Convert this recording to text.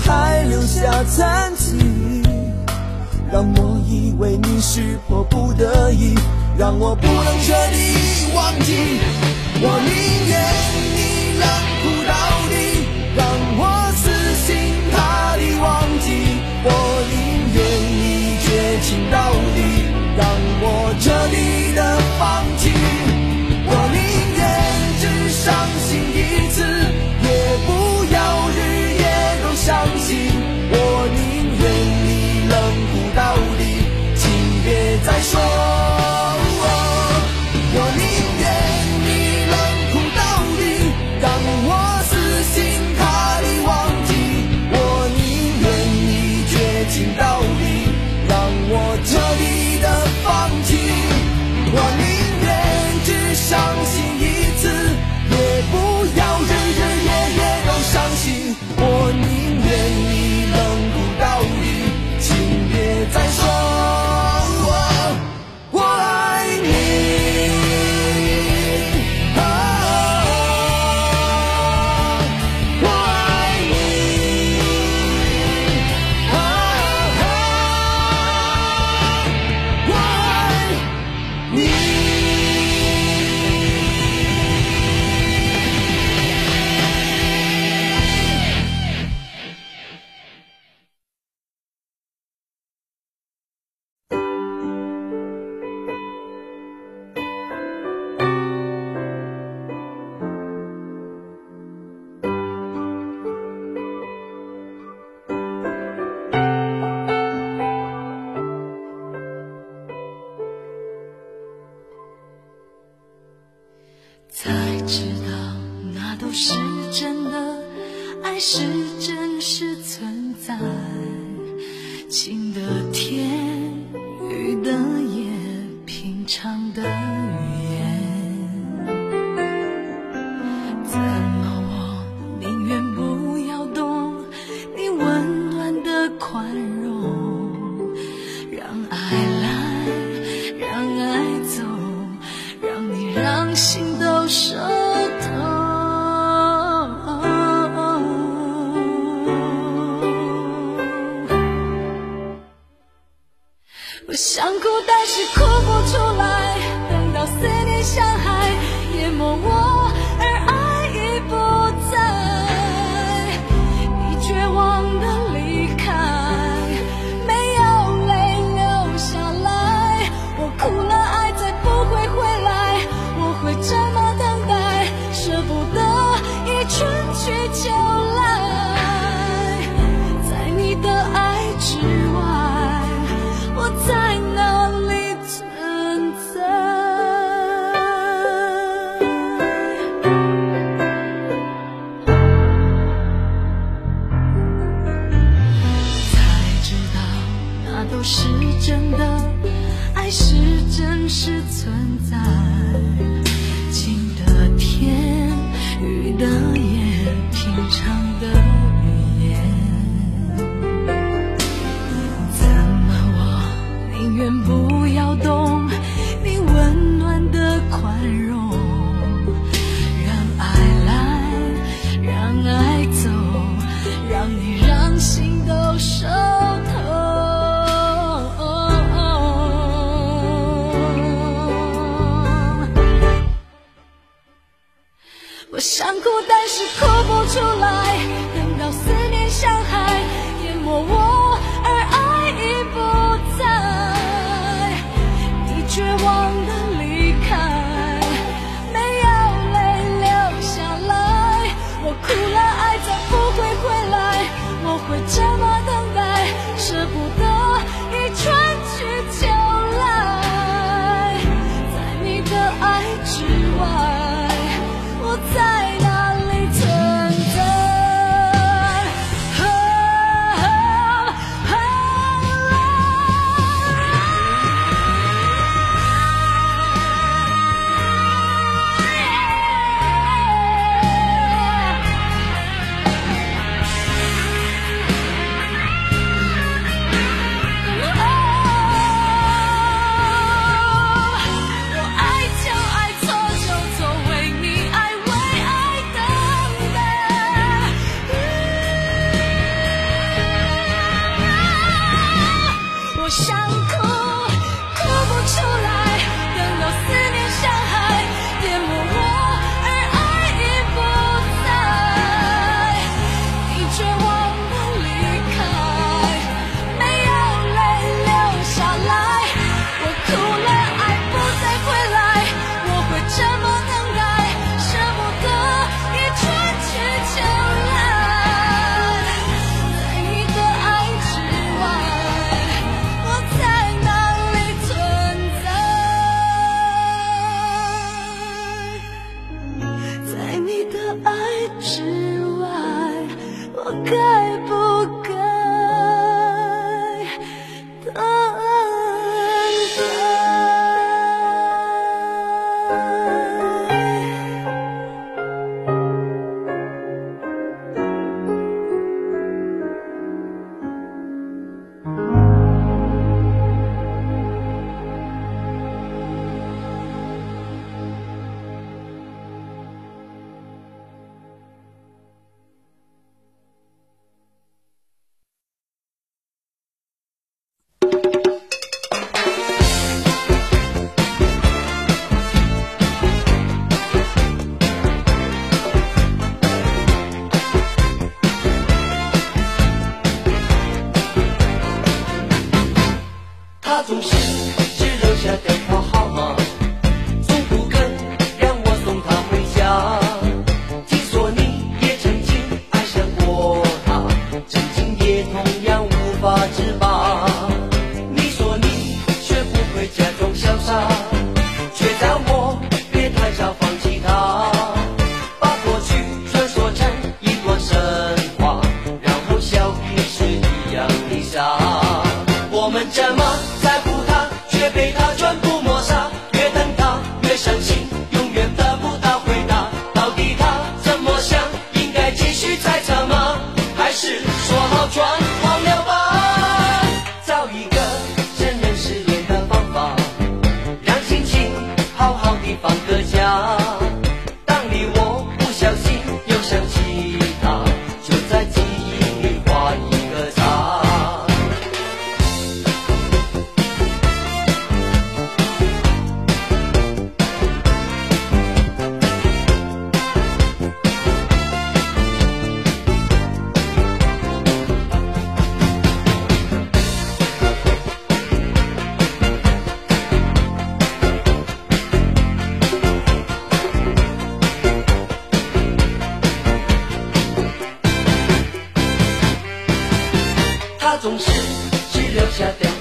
还留下残疾让我以为你是迫不得已让我不能彻底忘记我宁愿 sin 不是真的爱，是真。想哭但是哭不出来。等到思念像海淹没我真实存在，晴的天，雨的夜。我想哭但是哭不出来等到思念像海淹没我？总是只留下点。